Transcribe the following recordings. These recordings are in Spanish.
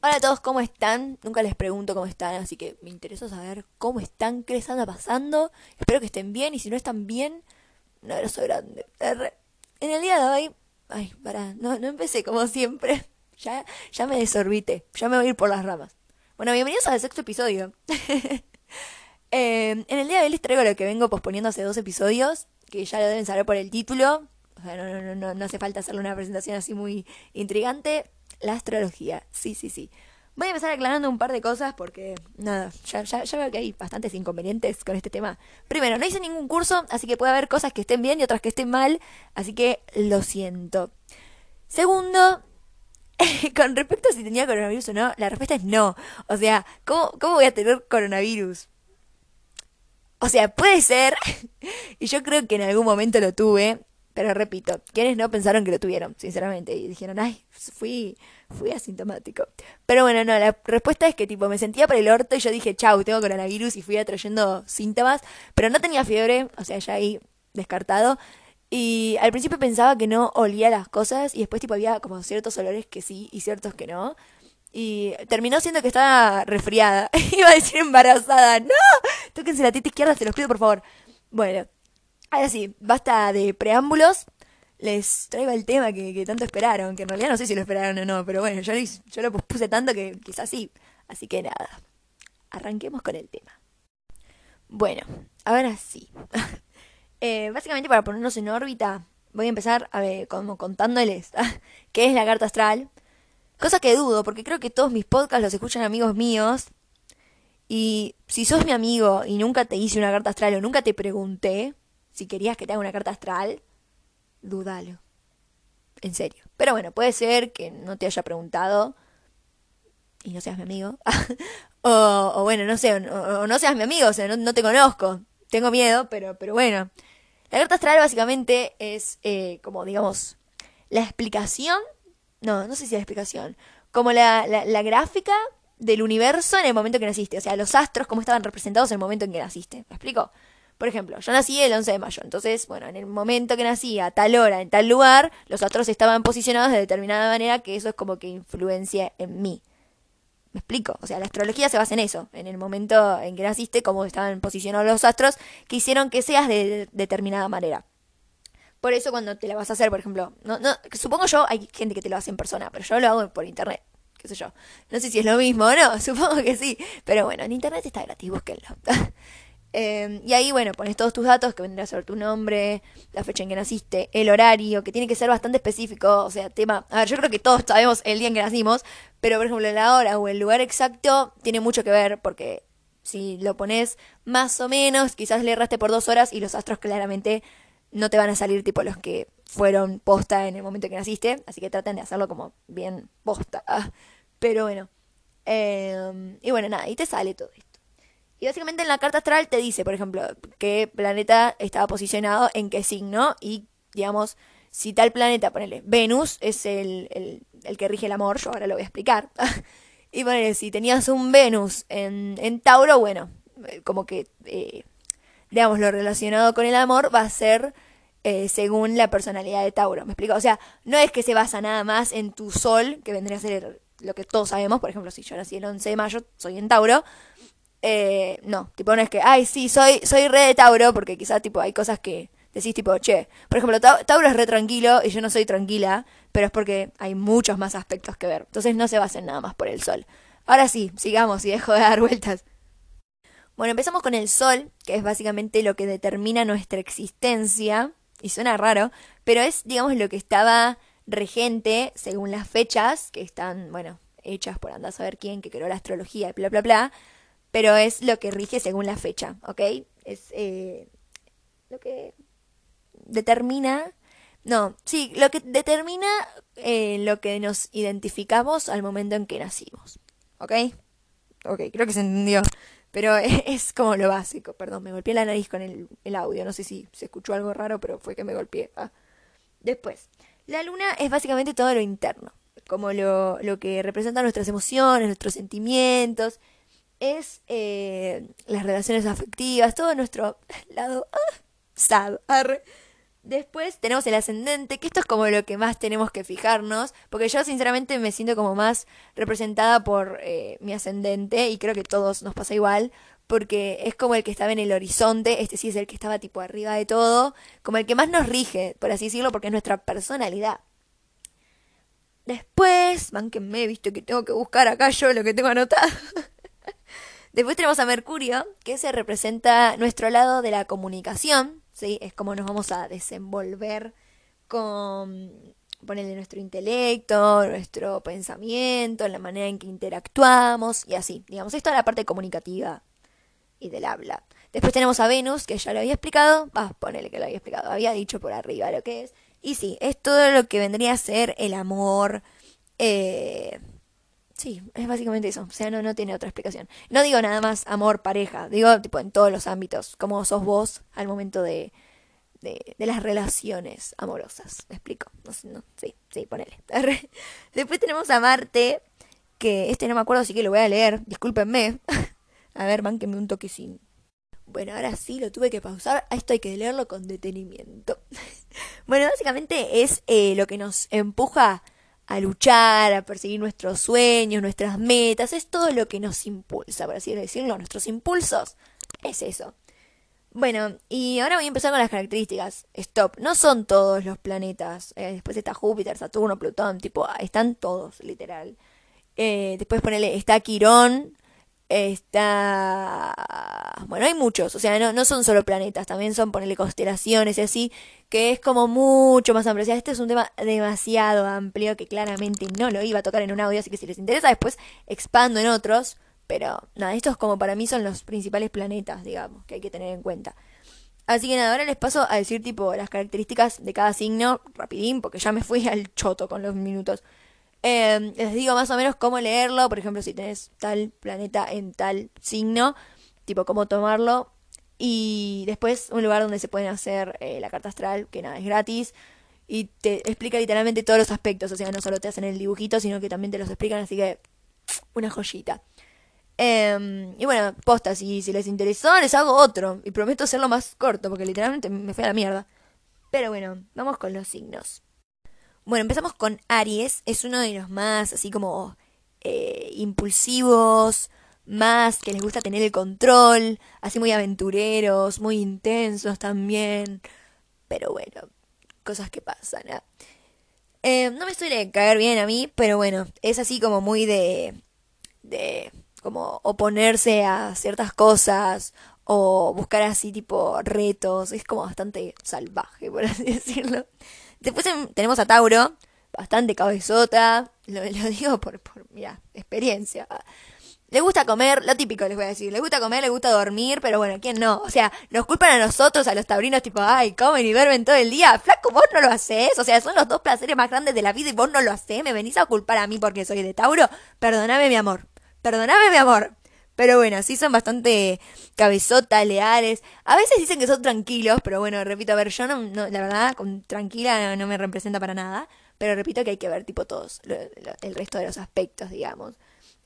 Hola a todos, ¿cómo están? Nunca les pregunto cómo están, así que me interesa saber cómo están, qué les anda pasando. Espero que estén bien y si no están bien, un abrazo grande. En el día de hoy, ay, pará, no, no empecé como siempre. Ya, ya me desorbité, ya me voy a ir por las ramas. Bueno, bienvenidos al sexto episodio. Eh, en el día de hoy les traigo lo que vengo posponiendo hace dos episodios, que ya lo deben saber por el título. O sea, no, no, no, no hace falta hacerle una presentación así muy intrigante. La astrología, sí, sí, sí. Voy a empezar aclarando un par de cosas porque, nada, ya, ya, ya veo que hay bastantes inconvenientes con este tema. Primero, no hice ningún curso, así que puede haber cosas que estén bien y otras que estén mal, así que lo siento. Segundo, con respecto a si tenía coronavirus o no, la respuesta es no. O sea, ¿cómo, cómo voy a tener coronavirus? O sea, puede ser, y yo creo que en algún momento lo tuve, pero repito, quienes no pensaron que lo tuvieron, sinceramente, y dijeron, ay, fui, fui asintomático. Pero bueno, no, la respuesta es que tipo me sentía por el orto y yo dije, chau, tengo coronavirus y fui atrayendo síntomas, pero no tenía fiebre, o sea, ya ahí descartado. Y al principio pensaba que no olía las cosas y después tipo había como ciertos olores que sí y ciertos que no. Y terminó siendo que estaba resfriada. Iba a decir embarazada. ¡No! Tóquense la tita izquierda, se los pido por favor. Bueno, ahora sí, basta de preámbulos. Les traigo el tema que, tanto esperaron, que en realidad no sé si lo esperaron o no, pero bueno, yo, lo puse tanto que quizás sí. Así que nada, arranquemos con el tema. Bueno, ahora sí. eh, básicamente para ponernos en órbita, voy a empezar a ver, como contándoles qué es la carta astral Cosa que dudo, porque creo que todos mis podcasts los escuchan amigos míos. Y si sos mi amigo y nunca te hice una carta astral o nunca te pregunté si querías que te haga una carta astral, dúdalo. En serio. Pero bueno, puede ser que no te haya preguntado y no seas mi amigo. o, bueno, no sé, o, no seas mi amigo, o sea, no, te conozco. Tengo miedo, pero, pero bueno. La carta astral básicamente es eh, como, digamos, la explicación no, no sé si la explicación. Como la, la, gráfica del universo en el momento que naciste. O sea, los astros, cómo estaban representados en el momento en que naciste. ¿Me explico? Por ejemplo, yo nací el 11 de mayo. Entonces, bueno, en el momento que nací, a tal hora, en tal lugar, los astros estaban posicionados de determinada manera que eso es como que influencia en mí. ¿Me explico? O sea, la astrología se basa en eso, en el momento en que naciste, cómo estaban posicionados los astros, que hicieron que seas de determinada manera. Por eso cuando te la vas a hacer, por ejemplo, no, no, supongo yo, hay gente que te lo hace en persona, pero yo lo hago por internet, qué sé yo. No sé si es lo mismo o no, supongo que sí. Pero bueno, en internet está gratis, búsquenlo. Eh, y ahí, bueno, pones todos tus datos, que vendrá a ser tu nombre, la fecha en que naciste, el horario, que tiene que ser bastante específico, o sea, tema... A ver, yo creo que todos sabemos el día en que nacimos, pero por ejemplo la hora o el lugar exacto tiene mucho que ver porque si lo pones más o menos, quizás le erraste por dos horas y los astros claramente no te van a salir tipo los que fueron posta en el momento que naciste, así que traten de hacerlo como bien posta. pero bueno. Em, y bueno, nada, y te sale todo esto. Y básicamente en la carta astral te dice, por ejemplo, qué planeta estaba posicionado en qué signo y, digamos, si tal planeta, ponele, Venus es el, el, el que rige el amor, yo ahora lo voy a explicar. y ponele, si tenías un Venus en, en Tauro, bueno, eh, como que eh, digamos, lo relacionado con el amor va a ser eh, según la personalidad de Tauro. ¿Me explico? O sea, no es que se basa nada más en tu sol, que vendría a ser lo que todos sabemos. Por ejemplo, si yo nací el 11 de mayo, soy en Tauro. Eh, no, tipo, no es que, ay, sí, soy, soy re de Tauro, porque quizás, tipo, hay cosas que decís, tipo, che, por ejemplo, Tauro es re tranquilo y yo no soy tranquila, pero es porque hay muchos más aspectos que ver. Entonces no se basen nada más por el sol. Ahora sí, sigamos y dejo de dar vueltas. Bueno, empezamos con el Sol, que es básicamente lo que determina nuestra existencia, y suena raro, pero es, digamos, lo que estaba regente según las fechas, que están, bueno, hechas por andar a saber quién, que creó la astrología, bla, bla, bla, pero es lo que rige según la fecha, ¿ok? Es eh, lo que determina, no, sí, lo que determina eh, lo que nos identificamos al momento en que nacimos, ¿ok? Ok, creo que se entendió. Pero es como lo básico, perdón, me golpeé la nariz con el, audio, no sé si se escuchó algo raro, pero fue que me golpeé. Ah. Después, la luna es básicamente todo lo interno, como lo, lo que representa nuestras emociones, nuestros sentimientos, es eh, las relaciones afectivas, todo nuestro lado ah, sad, Después tenemos el ascendente, que esto es como lo que más tenemos que fijarnos, porque yo sinceramente me siento como más representada por eh, mi ascendente y creo que todos nos pasa igual, porque es como el que estaba en el horizonte, este sí es el que estaba tipo arriba de todo, como el que más nos rige, por así decirlo, porque es nuestra personalidad. Después, me visto que tengo que buscar acá yo lo que tengo anotado. Después tenemos a Mercurio, que se representa nuestro lado de la comunicación, ¿sí? Es como nos vamos a desenvolver con, ponerle nuestro intelecto, nuestro pensamiento, la manera en que interactuamos y así. Digamos, esto es la parte comunicativa y del habla. Después tenemos a Venus, que ya lo había explicado. Va, ponele que lo había explicado. Había dicho por arriba lo que es. Y sí, es todo lo que vendría a ser el amor. Eh, Sí, es básicamente eso. O sea, no, no tiene otra explicación. No digo nada más amor, pareja. Digo, tipo, en todos los ámbitos. Como sos vos al momento de, de, las relaciones amorosas. ¿Me explico? No, no, sí, sí, ponele. Después tenemos a Marte, que este no me acuerdo, así que lo voy a leer. Discúlpenme. a ver, mánquenme un toquecín. Bueno, ahora sí lo tuve que pausar. Esto hay que leerlo con detenimiento. bueno, básicamente es eh, lo que nos empuja a luchar, a perseguir nuestros sueños, nuestras metas, es todo lo que nos impulsa, por así decirlo, nuestros impulsos, es eso. Bueno, y ahora voy a empezar con las características. Stop, no son todos los planetas. Eh, después está Júpiter, Saturno, Plutón, tipo, están todos, literal. Eh, después ponele, está Quirón, está... Bueno, hay muchos, o sea, no, no son solo planetas, también son ponerle constelaciones y así, que es como mucho más amplio. O sea, este es un tema demasiado amplio que claramente no lo iba a tocar en un audio, así que si les interesa después expando en otros. Pero nada, estos como para mí son los principales planetas, digamos, que hay que tener en cuenta. Así que nada, ahora les paso a decir tipo las características de cada signo, rapidín, porque ya me fui al choto con los minutos. Em, les digo más o menos cómo leerlo, por ejemplo, si tenés tal planeta en tal signo, tipo cómo tomarlo. Y después un lugar donde se pueden hacer eh, la carta astral, que nada, es gratis. Y te explica literalmente todos los aspectos, o sea, no solo te hacen el dibujito, sino que también te los explican, así que una joyita. Em, y bueno, posta, si, si les interesó, les hago otro. Y prometo hacerlo más corto, porque literalmente me fue a la mierda. Pero bueno, vamos con los signos. Bueno, empezamos con Aries. Es uno de los más así como eh, impulsivos, más que les gusta tener el control, así muy aventureros, muy intensos también. Pero bueno, cosas que pasan. ¿eh? no me suele caer bien a mí, pero bueno, es así como muy de... de como oponerse a ciertas cosas o buscar así tipo retos, es como bastante salvaje, por así decirlo. Después tenemos a Tauro, bastante cabezota, lo, digo por, por, mira, experiencia. Le gusta comer, lo típico les voy a decir, le gusta comer, le gusta dormir, pero bueno, ¿quién no? O sea, nos culpan a nosotros, a los taurinos, tipo, ay, comen y duermen todo el día. Flaco, vos no lo haces. O sea, son los dos placeres más grandes de la vida y vos no lo haces. ¿Me venís a culpar a mí porque soy de Tauro? Perdóname, mi amor. Perdóname, mi amor. Pero bueno, sí son bastante cabezotas, leales. A veces dicen que son tranquilos, pero bueno, repito, a ver, yo no, la verdad, con tranquila no, me representa para nada. Pero repito que hay que ver tipo todos, el resto de los aspectos, digamos.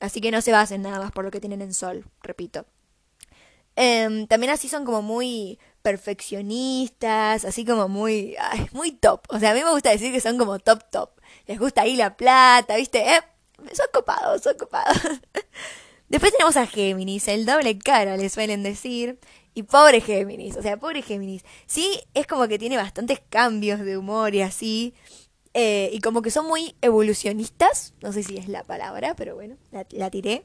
Así que no se basen nada más por lo que tienen en sol, repito. Em, también así son como muy perfeccionistas, así como muy, muy top. O sea, a mí me gusta decir que son como top top. Les gusta ahí la plata, ¿viste? Eh, son copados, son copados. Después tenemos a Géminis, el doble cara, le suelen decir. Y pobre Géminis, o sea, pobre Géminis. Sí, es como que tiene bastantes cambios de humor y así. Eh, y como que son muy evolucionistas. No sé si es la palabra, pero bueno, la, tiré.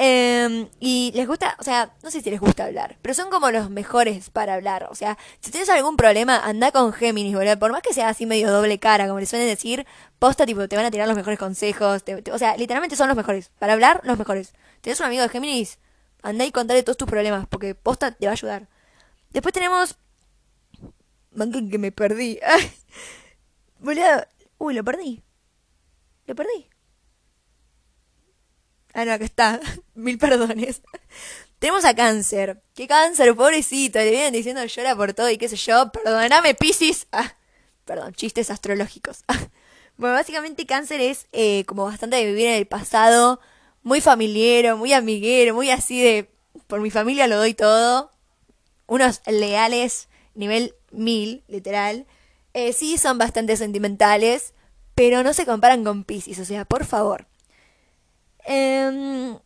Em, y les gusta, o sea, no sé si les gusta hablar, pero son como los mejores para hablar. O sea, si tienes algún problema, anda con Géminis, boludo. Por más que sea así medio doble cara, como les suelen decir, posta, tipo, te van a tirar los mejores consejos. o sea, literalmente son los mejores. Para hablar, los mejores. ¿Tienes un amigo de Géminis? Andá y contale todos tus problemas, porque posta te va a ayudar. Después tenemos... Manquen que me perdí. Boludo. Uy, lo perdí. Lo perdí. Ah, no, acá está. Mil perdones. Tenemos a Cáncer. ¿Qué cáncer? Pobrecito. Le vienen diciendo llora por todo y qué sé yo. Perdóname, Piscis. Ah, perdón, chistes astrológicos. bueno, básicamente Cáncer es eh, como bastante de vivir en el pasado muy familiero, muy amiguero, muy así de, por mi familia lo doy todo. Unos leales, nivel mil, literal. Eh, sí, son bastante sentimentales, pero no se comparan con Pisces, o sea, por favor. Eh,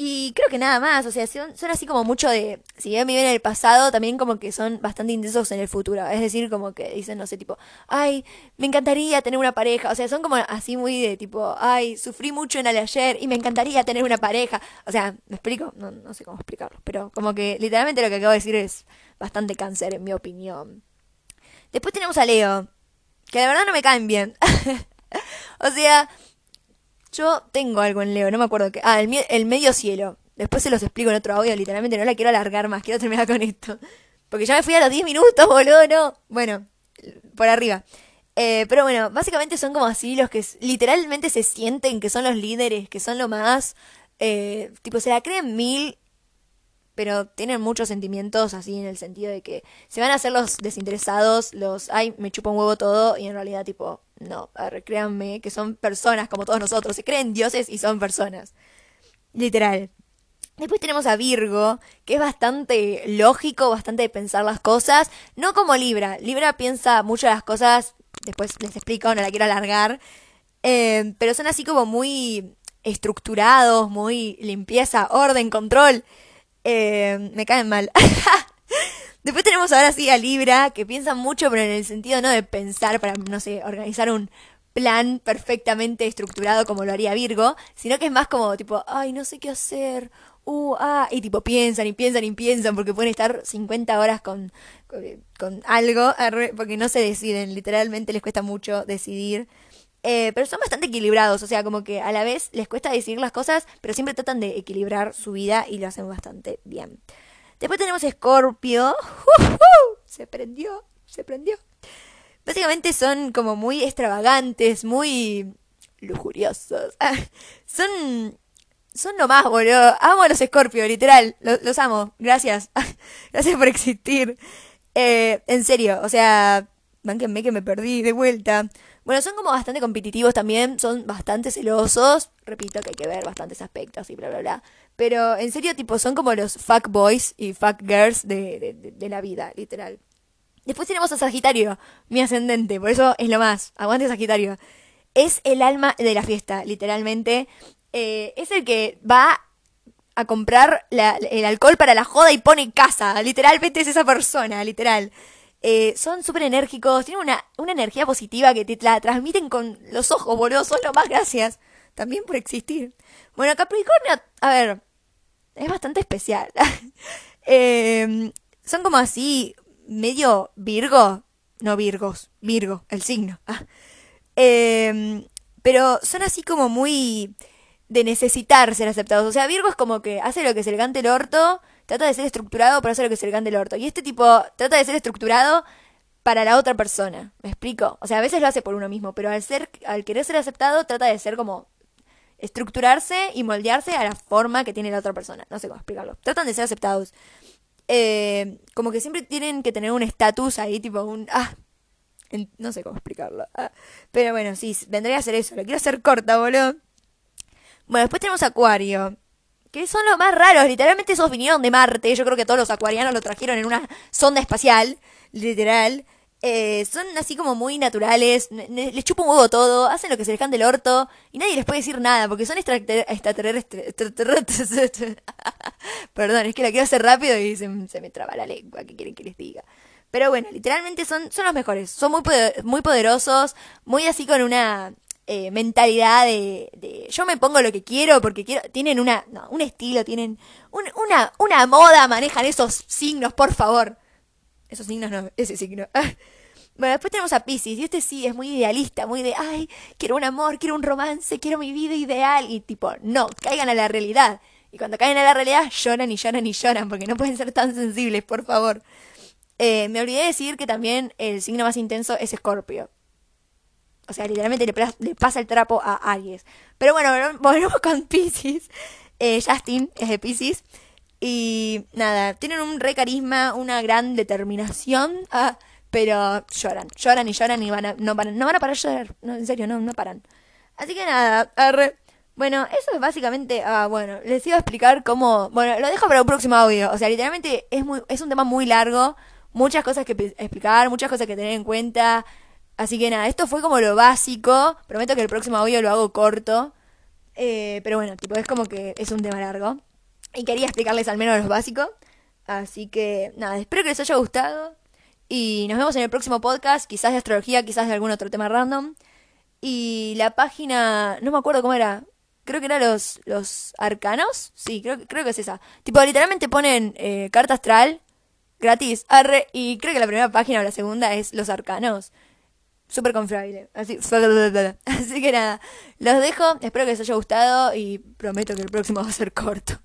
y creo que nada más, o sea, son, así como mucho de, si bien viven en el pasado, también como que son bastante intensos en el futuro. Es decir, como que dicen, no sé, tipo, ay, me encantaría tener una pareja. O sea, son como así muy de tipo, ay, sufrí mucho en el ayer y me encantaría tener una pareja. O sea, ¿me explico? No, no sé cómo explicarlo, pero como que literalmente lo que acabo de decir es bastante cáncer, en mi opinión. Después tenemos a Leo, que de verdad no me caen bien. o sea, yo tengo algo en Leo, no me acuerdo qué. Ah, el, medio cielo. Después se los explico en otro audio, literalmente no la quiero alargar más, quiero terminar con esto. Porque ya me fui a los 10 minutos, boludo, no. Bueno, por arriba. Eh, pero bueno, básicamente son como así los que literalmente se sienten que son los líderes, que son lo más... Eh, tipo, se la creen mil pero tienen muchos sentimientos así en el sentido de que se van a hacer los desinteresados, los, ay, me chupa un huevo todo, y en realidad tipo, no, créanme que son personas como todos nosotros, se creen dioses y son personas. Literal. Después tenemos a Virgo, que es bastante lógico, bastante de pensar las cosas, no como Libra. Libra piensa mucho las cosas, después les explico, no la quiero alargar, eh, pero son así como muy estructurados, muy limpieza, orden, control. Eh, me caen mal. Después tenemos ahora sí a Libra, que piensa mucho, pero en el sentido no de pensar para, no sé, organizar un plan perfectamente estructurado como lo haría Virgo, sino que es más como tipo, ay, no sé qué hacer, uh, ah, y tipo piensan y piensan y piensan porque pueden estar 50 horas con, con, algo, porque no se deciden, literalmente les cuesta mucho decidir. Eh, pero son bastante equilibrados, o sea, como que a la vez les cuesta decidir las cosas, pero siempre tratan de equilibrar su vida y lo hacen bastante bien. Después tenemos Scorpio. Se prendió, se prendió. Básicamente son como muy extravagantes, muy lujuriosos. son son lo más, boludo. Amo a los Scorpio, literal. Los, amo. Gracias. Gracias por existir. Eh, en serio, o sea, Bánquenme que me perdí de vuelta. Bueno, son como bastante competitivos también, son bastante celosos. Repito que hay que ver bastantes aspectos y bla, bla, bla. Pero en serio, tipo, son como los fuck boys y fuck girls de, de, la vida, literal. Después tenemos a Sagitario, mi ascendente, por eso es lo más. Aguante Sagitario. Es el alma de la fiesta, literalmente. Eh, es el que va a comprar el alcohol para la joda y pone casa. Literalmente es esa persona, literal. Eh, son súper enérgicos, tienen una, una, energía positiva que te la transmiten con los ojos, boludo. Son lo más gracias. También por existir. Bueno, Capricornio, a ver, es bastante especial. Em, son como así, medio Virgo. No Virgos, Virgo, el signo. Em, pero son así como muy de necesitar ser aceptados. O sea, Virgo es como que hace lo que se le cante el orto trata de ser estructurado para hacer lo que se le cante el orto. Y este tipo trata de ser estructurado para la otra persona. ¿Me explico? O sea, a veces lo hace por uno mismo, pero al ser, al querer ser aceptado, trata de ser como estructurarse y moldearse a la forma que tiene la otra persona. No sé cómo explicarlo. Tratan de ser aceptados. Eh, como que siempre tienen que tener un estatus ahí, tipo un... Ah, no sé cómo explicarlo. Ah, pero bueno, sí, vendría a ser eso. Lo quiero hacer corta, boludo. Bueno, después tenemos Acuario que son los más raros. Literalmente esos vinieron de Marte. Yo creo que todos los acuarianos lo trajeron en una sonda espacial, literal. Eh, son así como muy naturales, les chupa un huevo todo, hacen lo que se les cante el orto y nadie les puede decir nada porque son extraterrestres. Perdón, es que la quiero hacer rápido y se, me traba la lengua, ¿qué quieren que les diga? Pero bueno, literalmente son, son los mejores, son muy, muy poderosos, muy así con una eh, mentalidad de, yo me pongo lo que quiero porque quiero, tienen una, no, un estilo, tienen una, una moda, manejan esos signos, por favor. Esos signos no, ese signo. bueno, después tenemos a Pisces, y este sí es muy idealista, muy de, ay, quiero un amor, quiero un romance, quiero mi vida ideal, y tipo, no, caigan a la realidad. Y cuando caen a la realidad lloran y lloran y lloran porque no pueden ser tan sensibles, por favor. Eh, me olvidé de decir que también el signo más intenso es Escorpio. O sea, literalmente le, pasa el trapo a Aries. Pero bueno, volvemos con Pisces. Eh, Justin es de Pisces. Y nada, tienen un re carisma, una gran determinación. Ah, pero lloran, lloran y lloran y van a, no, van, no van a parar de llorar. No, en serio, no, no paran. Así que nada, bueno, eso es básicamente, ah, bueno, les iba a explicar cómo, bueno, lo dejo para un próximo audio. O sea, literalmente es muy, es un tema muy largo, muchas cosas que explicar, muchas cosas que tener en cuenta. Así que nada, esto fue como lo básico. Prometo que el próximo audio lo hago corto. Eh, pero bueno, tipo, es como que es un tema largo. Y quería explicarles al menos lo básico. Así que nada, espero que les haya gustado. Y nos vemos en el próximo podcast, quizás de astrología, quizás de algún otro tema random. Y la página, no me acuerdo cómo era. Creo que era los, los arcanos. Sí, creo, creo que es esa. Tipo, literalmente ponen eh, carta astral gratis. Arre, y creo que la primera página o la segunda es los arcanos. Súper confiable. Así, así que nada, los dejo. Espero que les haya gustado y prometo que el próximo va a ser corto.